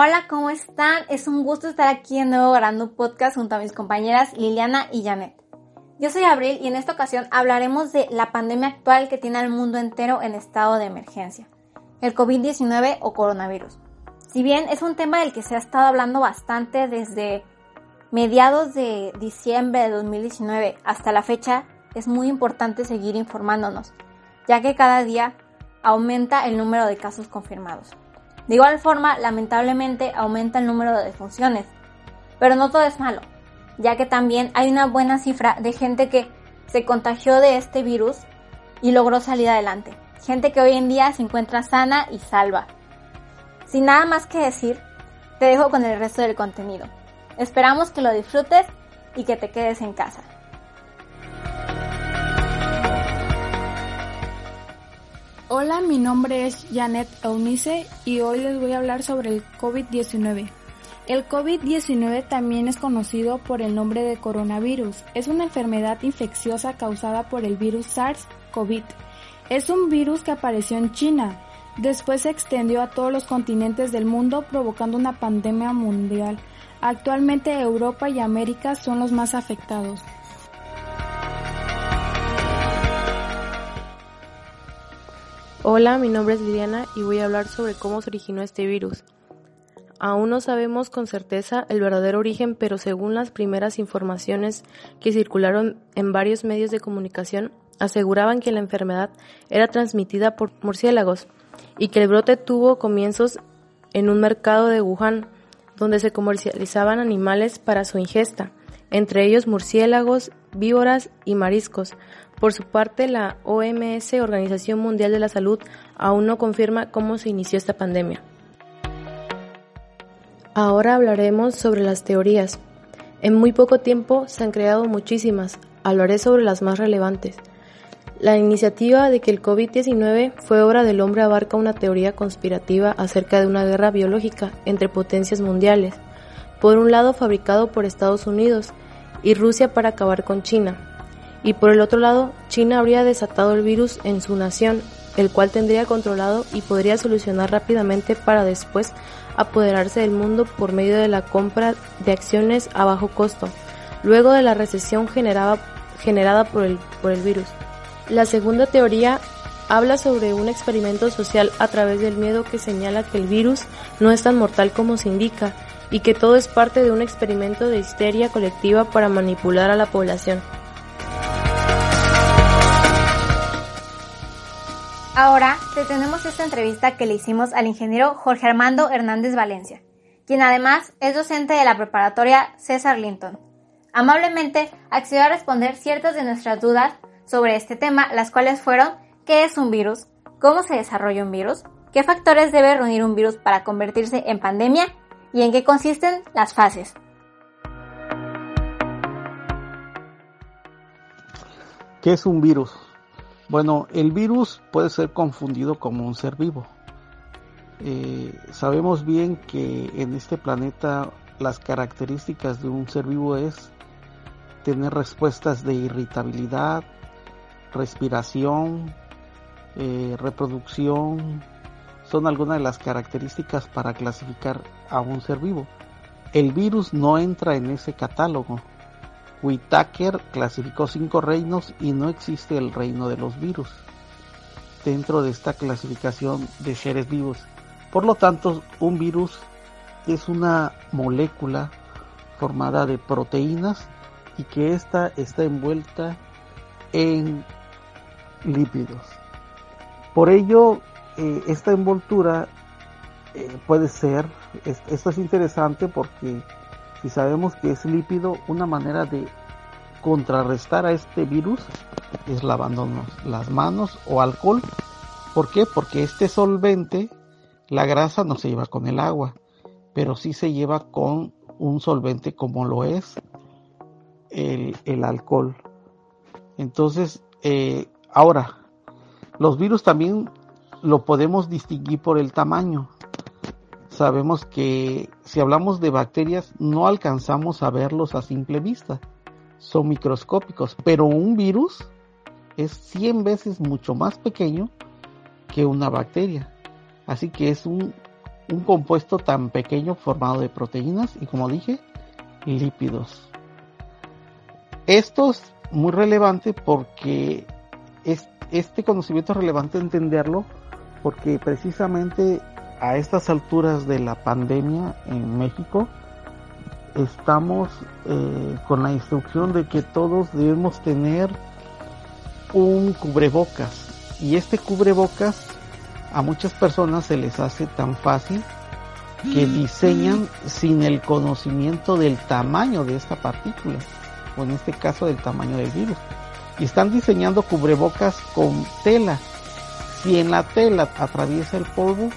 Hola, ¿cómo están? Es un gusto estar aquí de nuevo grabando podcast junto a mis compañeras Liliana y Janet. Yo soy Abril y en esta ocasión hablaremos de la pandemia actual que tiene al mundo entero en estado de emergencia, el COVID-19 o coronavirus. Si bien es un tema del que se ha estado hablando bastante desde mediados de diciembre de 2019 hasta la fecha, es muy importante seguir informándonos, ya que cada día aumenta el número de casos confirmados. De igual forma, lamentablemente aumenta el número de defunciones. Pero no todo es malo, ya que también hay una buena cifra de gente que se contagió de este virus y logró salir adelante. Gente que hoy en día se encuentra sana y salva. Sin nada más que decir, te dejo con el resto del contenido. Esperamos que lo disfrutes y que te quedes en casa. Hola, mi nombre es Janet Eunice y hoy les voy a hablar sobre el COVID-19. El COVID-19 también es conocido por el nombre de coronavirus. Es una enfermedad infecciosa causada por el virus SARS-CoV. Es un virus que apareció en China. Después se extendió a todos los continentes del mundo provocando una pandemia mundial. Actualmente Europa y América son los más afectados. Hola, mi nombre es Liliana y voy a hablar sobre cómo se originó este virus. Aún no sabemos con certeza el verdadero origen, pero según las primeras informaciones que circularon en varios medios de comunicación, aseguraban que la enfermedad era transmitida por murciélagos y que el brote tuvo comienzos en un mercado de Wuhan, donde se comercializaban animales para su ingesta, entre ellos murciélagos, víboras y mariscos, por su parte, la OMS, Organización Mundial de la Salud, aún no confirma cómo se inició esta pandemia. Ahora hablaremos sobre las teorías. En muy poco tiempo se han creado muchísimas. Hablaré sobre las más relevantes. La iniciativa de que el COVID-19 fue obra del hombre abarca una teoría conspirativa acerca de una guerra biológica entre potencias mundiales. Por un lado fabricado por Estados Unidos y Rusia para acabar con China, y por el otro lado, China habría desatado el virus en su nación, el cual tendría controlado y podría solucionar rápidamente para después apoderarse del mundo por medio de la compra de acciones a bajo costo, luego de la recesión generada, generada por, el, por el virus. La segunda teoría habla sobre un experimento social a través del miedo que señala que el virus no es tan mortal como se indica y que todo es parte de un experimento de histeria colectiva para manipular a la población. Ahora te tenemos esta entrevista que le hicimos al ingeniero Jorge Armando Hernández Valencia, quien además es docente de la preparatoria César Linton. Amablemente accedió a responder ciertas de nuestras dudas sobre este tema, las cuales fueron ¿qué es un virus? ¿Cómo se desarrolla un virus? ¿Qué factores debe reunir un virus para convertirse en pandemia? ¿Y en qué consisten las fases? ¿Qué es un virus? Bueno, el virus puede ser confundido como un ser vivo. Eh, sabemos bien que en este planeta las características de un ser vivo es tener respuestas de irritabilidad, respiración, eh, reproducción, son algunas de las características para clasificar a un ser vivo. El virus no entra en ese catálogo. Whitaker clasificó cinco reinos y no existe el reino de los virus dentro de esta clasificación de seres vivos. Por lo tanto, un virus es una molécula formada de proteínas y que ésta está envuelta en lípidos. Por ello, eh, esta envoltura eh, puede ser, esto es interesante porque si sabemos que es lípido, una manera de contrarrestar a este virus es lavándonos las manos o alcohol. ¿Por qué? Porque este solvente, la grasa no se lleva con el agua, pero sí se lleva con un solvente como lo es el, alcohol. Entonces, eh, ahora, los virus también lo podemos distinguir por el tamaño sabemos que si hablamos de bacterias no alcanzamos a verlos a simple vista, son microscópicos, pero un virus es 100 veces mucho más pequeño que una bacteria, así que es un compuesto tan pequeño formado de proteínas y como dije, lípidos. Esto es muy relevante porque este conocimiento es relevante entenderlo porque precisamente a estas alturas de la pandemia en México estamos eh, con la instrucción de que todos debemos tener un cubrebocas. Y este cubrebocas a muchas personas se les hace tan fácil que mm. diseñan sin el conocimiento del tamaño de esta partícula o en este caso del tamaño del virus. Y están diseñando cubrebocas con tela. Si en la tela atraviesa el polvo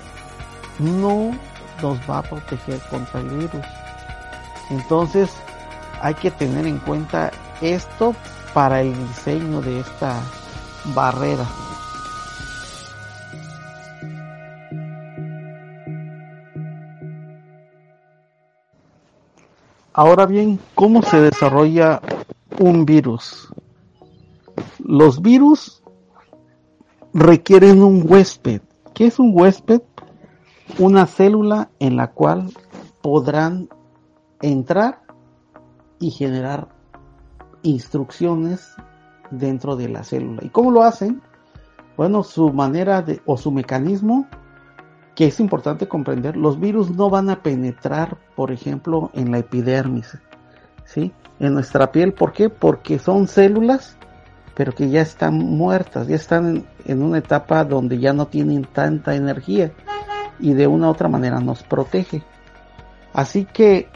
no nos va a proteger contra el virus entonces hay que tener en cuenta esto para el diseño de esta barrera. Ahora bien, ¿cómo se desarrolla un virus? Los virus requieren un huésped. ¿Qué es un huésped? Una célula en la cual podrán entrar y generar instrucciones dentro de la célula. ¿Y cómo lo hacen? Bueno, su manera de, o su mecanismo, que es importante comprender, los virus no van a penetrar, por ejemplo, en la epidermis, ¿sí? En nuestra piel, ¿por qué? Porque son células, pero que ya están muertas, ya están en una etapa donde ya no tienen tanta energía y de una u otra manera nos protege. Así que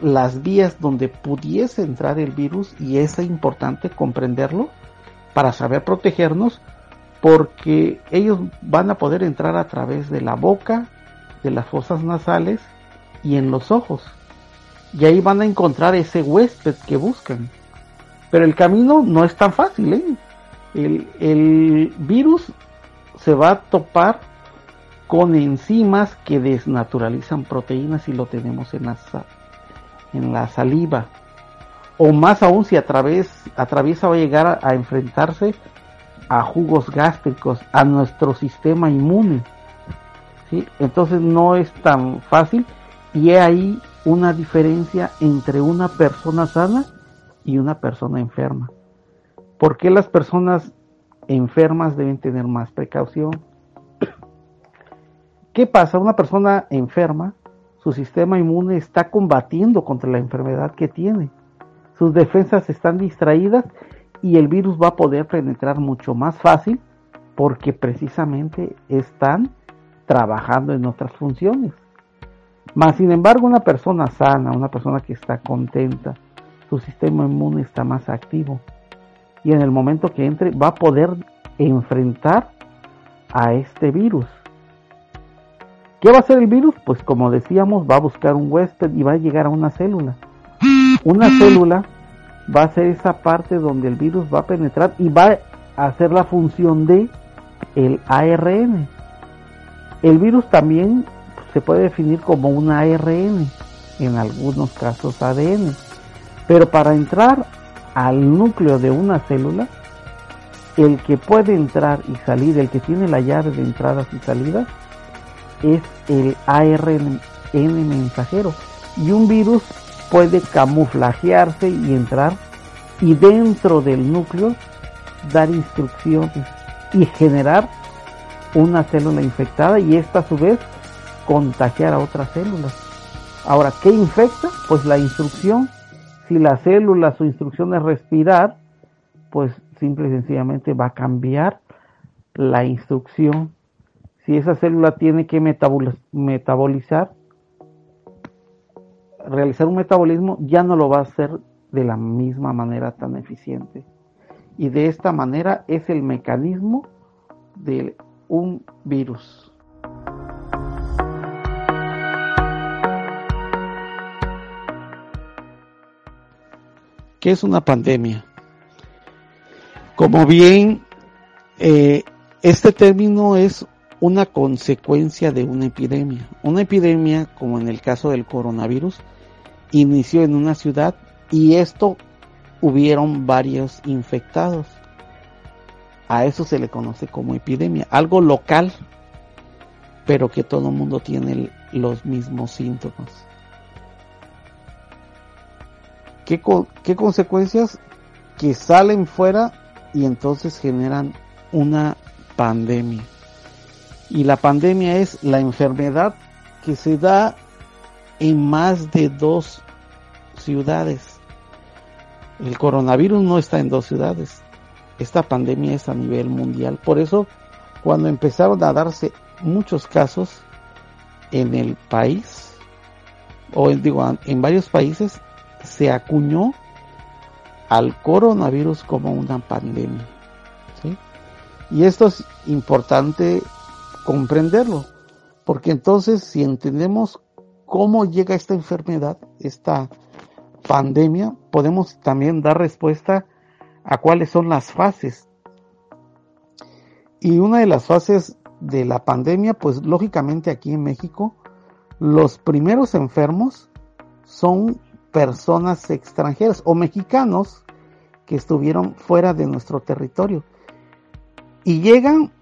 las vías donde pudiese entrar el virus y es importante comprenderlo para saber protegernos porque ellos van a poder entrar a través de la boca, de las fosas nasales y en los ojos. Y ahí van a encontrar ese huésped que buscan. Pero el camino no es tan fácil. ¿eh? El, el virus se va a topar con enzimas que desnaturalizan proteínas y lo tenemos en la en la saliva. O más aún si atraviesa va a llegar a, enfrentarse a jugos gástricos, a nuestro sistema inmune. ¿sí? Entonces no es tan fácil y hay ahí una diferencia entre una persona sana y una persona enferma. ¿Por qué las personas enfermas deben tener más precaución? ¿Qué pasa? Una persona enferma su sistema inmune está combatiendo contra la enfermedad que tiene. Sus defensas están distraídas y el virus va a poder penetrar mucho más fácil porque precisamente están trabajando en otras funciones. Más sin embargo, una persona sana, una persona que está contenta, su sistema inmune está más activo y en el momento que entre va a poder enfrentar a este virus ¿Qué va a hacer el virus? Pues como decíamos, va a buscar un huésped y va a llegar a una célula. Una célula va a ser esa parte donde el virus va a penetrar y va a hacer la función de el ARN. El virus también se puede definir como un ARN, en algunos casos ADN. Pero para entrar al núcleo de una célula, el que puede entrar y salir, el que tiene la llave de entradas y salidas, es el ARN mensajero y un virus puede camuflajearse y entrar y dentro del núcleo dar instrucciones y generar una célula infectada y esta a su vez contagiar a otras células. Ahora, ¿qué infecta? Pues la instrucción. Si la célula, su instrucción es respirar, pues simple y sencillamente va a cambiar la instrucción si esa célula tiene que metabolizar, realizar un metabolismo, ya no lo va a hacer de la misma manera tan eficiente. Y de esta manera es el mecanismo de un virus. ¿Qué es una pandemia? Como bien, eh, este término es una consecuencia de una epidemia. Una epidemia, como en el caso del coronavirus, inició en una ciudad y esto hubieron varios infectados. A eso se le conoce como epidemia, algo local, pero que todo el mundo tiene los mismos síntomas. ¿Qué, qué consecuencias? Que salen fuera y entonces generan una pandemia. Y la pandemia es la enfermedad que se da en más de dos ciudades. El coronavirus no está en dos ciudades. Esta pandemia es a nivel mundial. Por eso, cuando empezaron a darse muchos casos en el país, o digo, en varios países, se acuñó al coronavirus como una pandemia. Y esto es importante comprenderlo, porque entonces si entendemos cómo llega esta enfermedad, esta pandemia, podemos también dar respuesta a cuáles son las fases. Y una de las fases de la pandemia, pues lógicamente aquí en México, los primeros enfermos son personas extranjeras o mexicanos que estuvieron fuera de nuestro territorio. Y llegan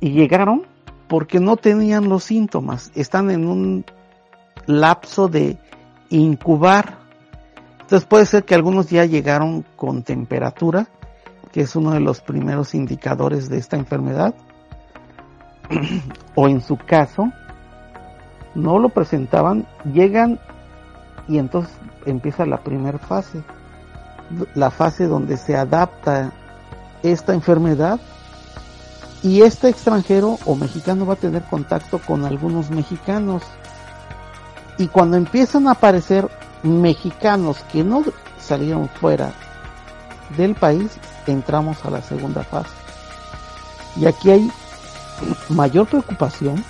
y llegaron porque no tenían los síntomas, están en un lapso de incubar. Entonces puede ser que algunos ya llegaron con temperatura, que es uno de los primeros indicadores de esta enfermedad, o en su caso, no lo presentaban, llegan y entonces empieza la primera fase, la fase donde se adapta esta enfermedad y este extranjero o mexicano va a tener contacto con algunos mexicanos. Y cuando empiezan a aparecer mexicanos que no salieron fuera del país, entramos a la segunda fase. Y aquí hay mayor preocupación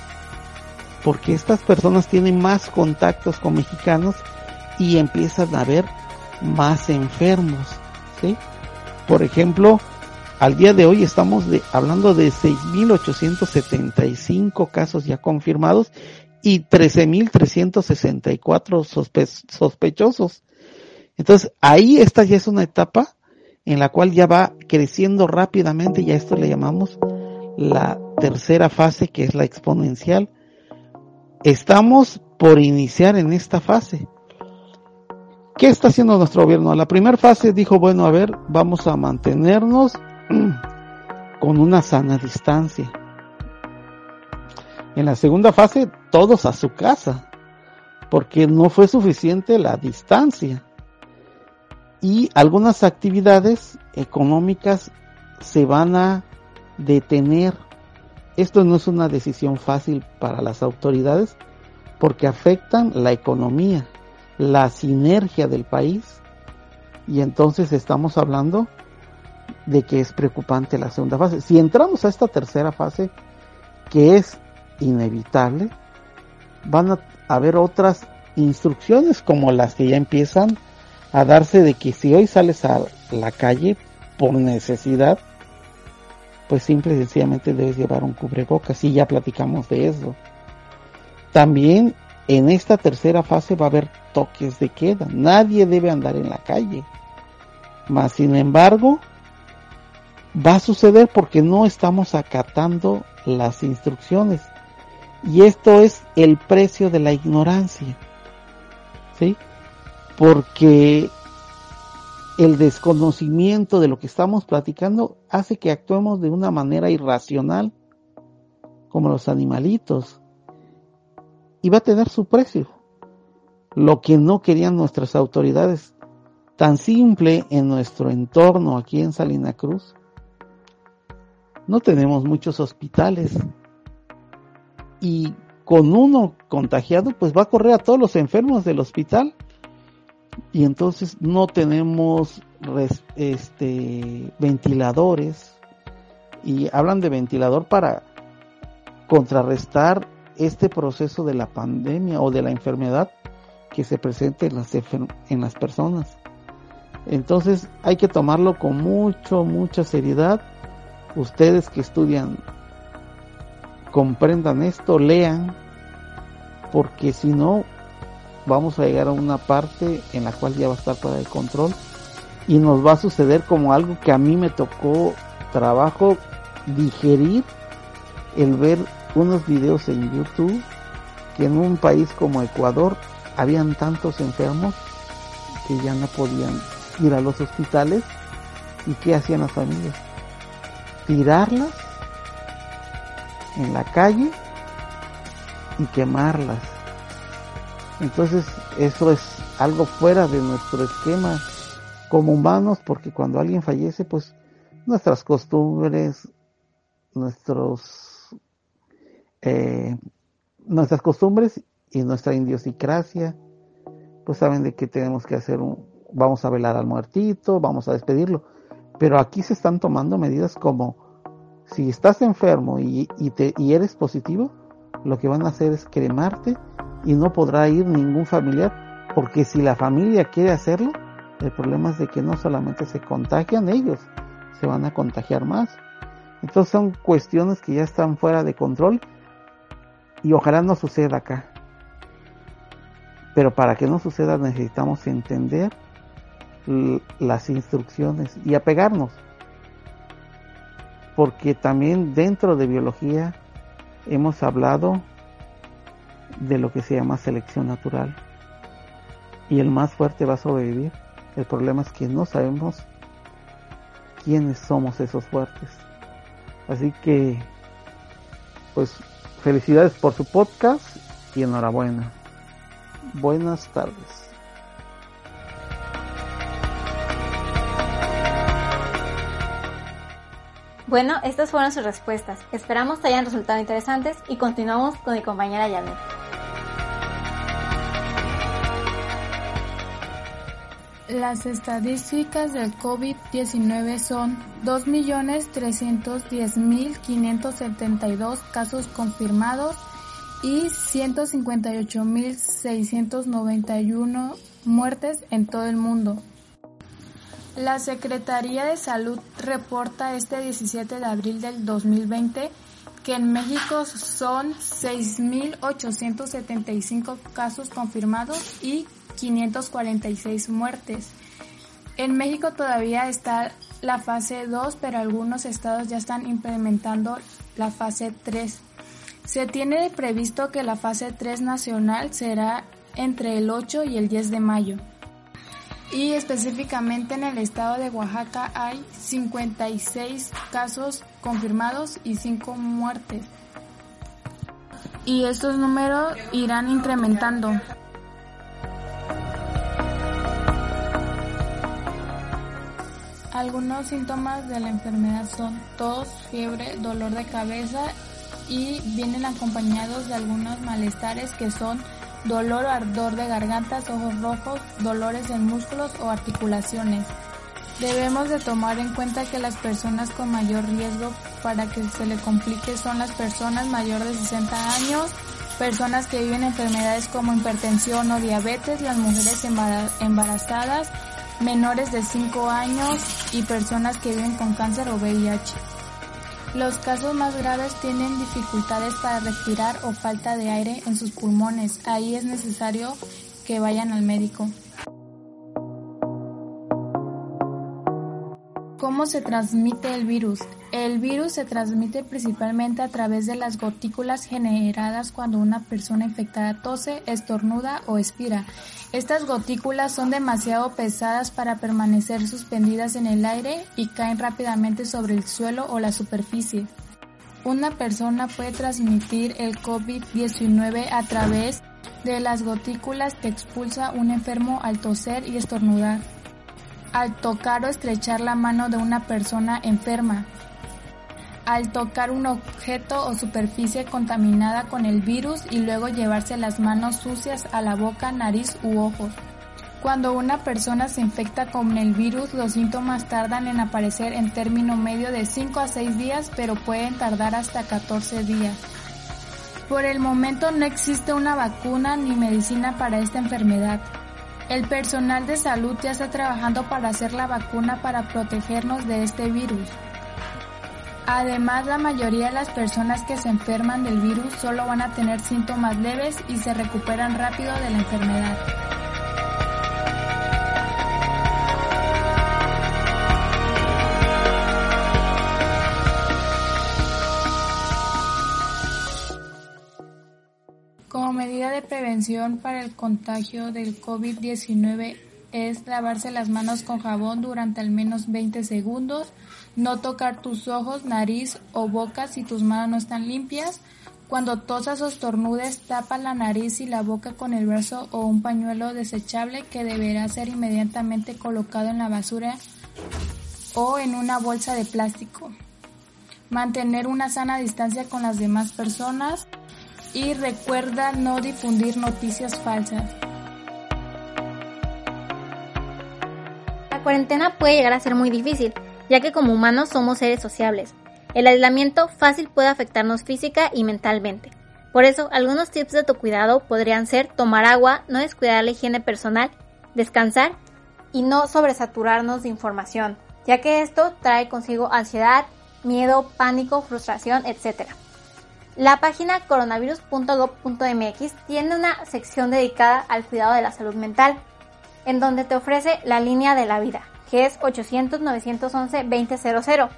porque estas personas tienen más contactos con mexicanos y empiezan a haber más enfermos. ¿sí? Por ejemplo, al día de hoy estamos hablando de 6.875 casos ya confirmados y 13.364 sospe sospechosos. Entonces, ahí esta ya es una etapa en la cual ya va creciendo rápidamente y a esto le llamamos la tercera fase que es la exponencial. Estamos por iniciar en esta fase. ¿Qué está haciendo nuestro gobierno? La primera fase dijo, bueno, a ver, vamos a mantenernos con una sana distancia. En la segunda fase, todos a su casa, porque no fue suficiente la distancia. Y algunas actividades económicas se van a detener. Esto no es una decisión fácil para las autoridades porque afectan la economía la sinergia del país y entonces estamos hablando de que es preocupante la segunda fase. Si entramos a esta tercera fase, que es inevitable, van a haber otras instrucciones como las que ya empiezan a darse de que si hoy sales a la calle por necesidad, pues simple y sencillamente debes llevar un cubrebocas y ya platicamos de eso. También en esta tercera fase va a haber toques de queda. Nadie debe andar en la calle. Mas, sin embargo, va a suceder porque no estamos acatando las instrucciones. Y esto es el precio de la ignorancia. ¿Sí? Porque el desconocimiento de lo que estamos platicando hace que actuemos de una manera irracional, como los animalitos y va a tener su precio. Lo que no querían nuestras autoridades, tan simple en nuestro entorno aquí en Salina Cruz. No tenemos muchos hospitales y con uno contagiado pues va a correr a todos los enfermos del hospital y entonces no tenemos este ventiladores y hablan de ventilador para contrarrestar este proceso de la pandemia o de la enfermedad que se presente en las, en las personas. Entonces hay que tomarlo con mucho, mucha seriedad. Ustedes que estudian, comprendan esto, lean, porque si no, vamos a llegar a una parte en la cual ya va a estar fuera de control y nos va a suceder como algo que a mí me tocó trabajo digerir el ver unos videos en YouTube que en un país como Ecuador habían tantos enfermos que ya no podían ir a los hospitales y qué hacían las familias tirarlas en la calle y quemarlas entonces eso es algo fuera de nuestro esquema como humanos porque cuando alguien fallece pues nuestras costumbres nuestros eh, nuestras costumbres y nuestra idiosincrasia, pues saben de que tenemos que hacer un, vamos a velar al muertito, vamos a despedirlo. Pero aquí se están tomando medidas como si estás enfermo y, y, te, y eres positivo, lo que van a hacer es cremarte y no podrá ir ningún familiar, porque si la familia quiere hacerlo, el problema es de que no solamente se contagian ellos, se van a contagiar más. Entonces son cuestiones que ya están fuera de control y ojalá no suceda acá. Pero para que no suceda necesitamos entender las instrucciones y apegarnos. Porque también dentro de biología hemos hablado de lo que se llama selección natural. Y el más fuerte va a sobrevivir. El problema es que no sabemos quiénes somos esos fuertes. Así que, pues, felicidades por su podcast y enhorabuena. Buenas tardes. Bueno, estas fueron sus respuestas. Esperamos que hayan resultado interesantes y continuamos con mi compañera Janet. Las estadísticas del COVID-19 son 2.310.572 casos confirmados y 158.691 muertes en todo el mundo. La Secretaría de Salud reporta este 17 de abril del 2020 que en México son 6.875 casos confirmados y 546 muertes. En México todavía está la fase 2, pero algunos estados ya están implementando la fase 3. Se tiene previsto que la fase 3 nacional será entre el 8 y el 10 de mayo. Y específicamente en el estado de Oaxaca hay 56 casos confirmados y 5 muertes. Y estos números irán incrementando. Algunos síntomas de la enfermedad son tos, fiebre, dolor de cabeza y vienen acompañados de algunos malestares que son dolor o ardor de gargantas, ojos rojos, dolores en músculos o articulaciones. Debemos de tomar en cuenta que las personas con mayor riesgo para que se le complique son las personas mayores de 60 años, personas que viven enfermedades como hipertensión o diabetes, las mujeres embarazadas, menores de 5 años y personas que viven con cáncer o VIH. Los casos más graves tienen dificultades para respirar o falta de aire en sus pulmones. Ahí es necesario que vayan al médico. ¿Cómo se transmite el virus? El virus se transmite principalmente a través de las gotículas generadas cuando una persona infectada tose, estornuda o expira. Estas gotículas son demasiado pesadas para permanecer suspendidas en el aire y caen rápidamente sobre el suelo o la superficie. Una persona puede transmitir el COVID-19 a través de las gotículas que expulsa un enfermo al toser y estornudar al tocar o estrechar la mano de una persona enferma, al tocar un objeto o superficie contaminada con el virus y luego llevarse las manos sucias a la boca, nariz u ojos. Cuando una persona se infecta con el virus, los síntomas tardan en aparecer en término medio de 5 a 6 días, pero pueden tardar hasta 14 días. Por el momento no existe una vacuna ni medicina para esta enfermedad. El personal de salud ya está trabajando para hacer la vacuna para protegernos de este virus. Además, la mayoría de las personas que se enferman del virus solo van a tener síntomas leves y se recuperan rápido de la enfermedad. Prevención para el contagio del COVID-19 es lavarse las manos con jabón durante al menos 20 segundos, no tocar tus ojos, nariz o boca si tus manos no están limpias, cuando tosas o estornudes, tapa la nariz y la boca con el brazo o un pañuelo desechable que deberá ser inmediatamente colocado en la basura o en una bolsa de plástico. Mantener una sana distancia con las demás personas y recuerda no difundir noticias falsas. La cuarentena puede llegar a ser muy difícil, ya que como humanos somos seres sociables. El aislamiento fácil puede afectarnos física y mentalmente. Por eso, algunos tips de tu cuidado podrían ser tomar agua, no descuidar la higiene personal, descansar y no sobresaturarnos de información, ya que esto trae consigo ansiedad, miedo, pánico, frustración, etc. La página coronavirus.gov.mx tiene una sección dedicada al cuidado de la salud mental, en donde te ofrece la línea de la vida, que es 800-911-2000.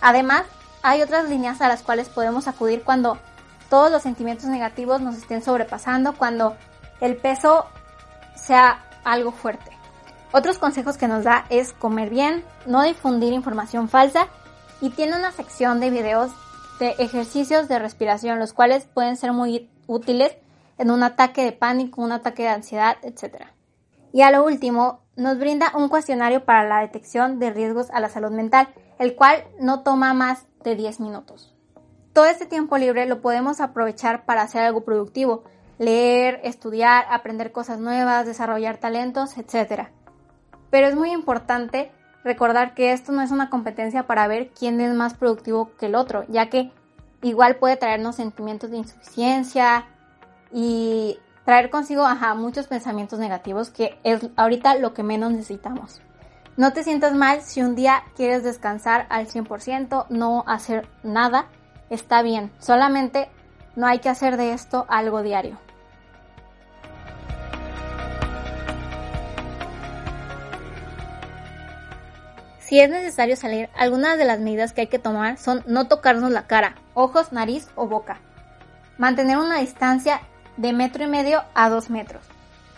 Además, hay otras líneas a las cuales podemos acudir cuando todos los sentimientos negativos nos estén sobrepasando, cuando el peso sea algo fuerte. Otros consejos que nos da es comer bien, no difundir información falsa y tiene una sección de videos de ejercicios de respiración, los cuales pueden ser muy útiles en un ataque de pánico, un ataque de ansiedad, etc. Y a lo último, nos brinda un cuestionario para la detección de riesgos a la salud mental, el cual no toma más de 10 minutos. Todo este tiempo libre lo podemos aprovechar para hacer algo productivo, leer, estudiar, aprender cosas nuevas, desarrollar talentos, etc. Pero es muy importante recordar que esto no es una competencia para ver quién es más productivo que el otro, ya que igual puede traernos sentimientos de insuficiencia y traer consigo muchos pensamientos negativos, que es ahorita lo que menos necesitamos. No te sientas mal si un día quieres descansar al 100%, no hacer nada, está bien. Solamente no hay que hacer de esto algo diario. Si es necesario salir, algunas de las medidas que hay que tomar son no tocarnos la cara, ojos, nariz o boca. Mantener una distancia de metro y medio a dos metros.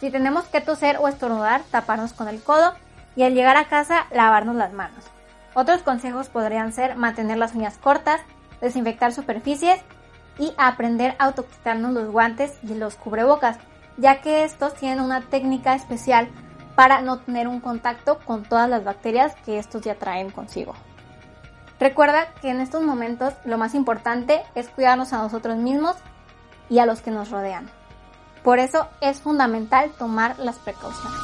Si tenemos que toser o estornudar, taparnos con el codo y al llegar a casa lavarnos las manos. Otros consejos podrían ser mantener las uñas cortas, desinfectar superficies y aprender a autoquitarnos los guantes y los cubrebocas, ya que estos tienen una técnica especial para no tener un contacto con todas las bacterias que estos ya traen consigo. Recuerda que en estos momentos lo más importante es cuidarnos a nosotros mismos y a los que nos rodean. Por eso es fundamental tomar las precauciones.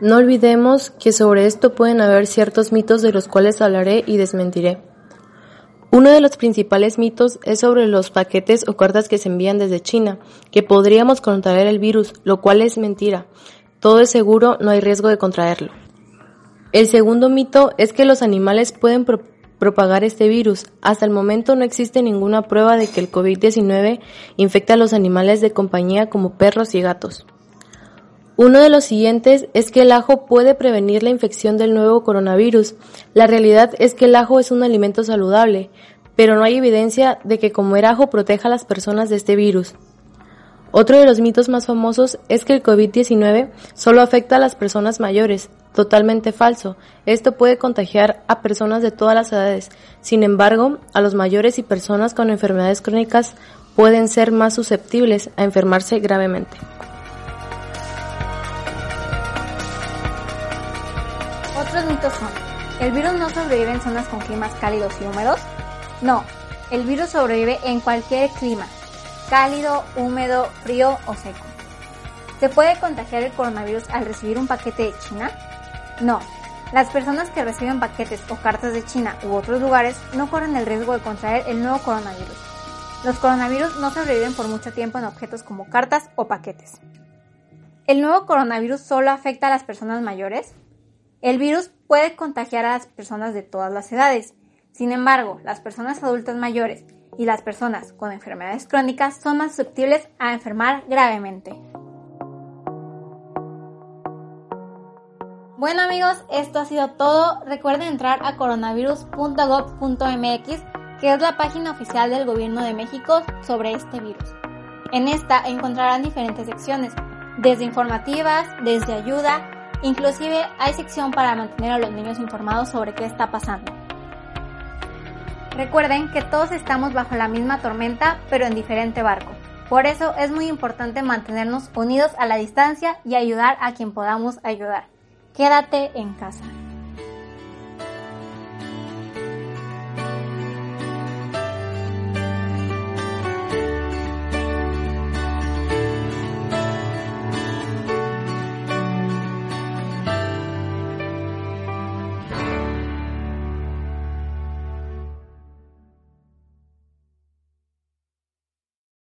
No olvidemos que sobre esto pueden haber ciertos mitos de los cuales hablaré y desmentiré. Uno de los principales mitos es sobre los paquetes o cartas que se envían desde China, que podríamos contraer el virus, lo cual es mentira. Todo es seguro, no hay riesgo de contraerlo. El segundo mito es que los animales pueden propagar este virus. Hasta el momento no existe ninguna prueba de que el COVID-19 infecta a los animales de compañía como perros y gatos. Uno de los siguientes es que el ajo puede prevenir la infección del nuevo coronavirus. La realidad es que el ajo es un alimento saludable, pero no hay evidencia de que comer ajo proteja a las personas de este virus. Otro de los mitos más famosos es que el COVID-19 solo afecta a las personas mayores. Totalmente falso. Esto puede contagiar a personas de todas las edades. Sin embargo, a los mayores y personas con enfermedades crónicas pueden ser más susceptibles a enfermarse gravemente. Mitos son, ¿el virus no sobrevive en zonas con climas cálidos y húmedos? No, el virus sobrevive en cualquier clima, cálido, húmedo, frío o seco. ¿Se puede contagiar el coronavirus al recibir un paquete de China? No, las personas que reciben paquetes o cartas de China u otros lugares no corren el riesgo de contraer el nuevo coronavirus. Los coronavirus no sobreviven por mucho tiempo en objetos como cartas o paquetes. ¿El nuevo coronavirus solo afecta a las personas mayores? El virus puede contagiar a las personas de todas las edades. Sin embargo, las personas adultas mayores y las personas con enfermedades crónicas son más susceptibles a enfermar gravemente. Bueno amigos, esto ha sido todo. Recuerden entrar a coronavirus.gov.mx que es la página oficial del Gobierno de México sobre este virus. En esta encontrarán diferentes secciones, desde informativas, desde ayuda, inclusive hay sección para mantener a los niños informados sobre qué está pasando. Recuerden que todos estamos bajo la misma tormenta, pero en diferente barco. Por eso es muy importante mantenernos unidos a la distancia y ayudar a quien podamos ayudar. Quédate en casa.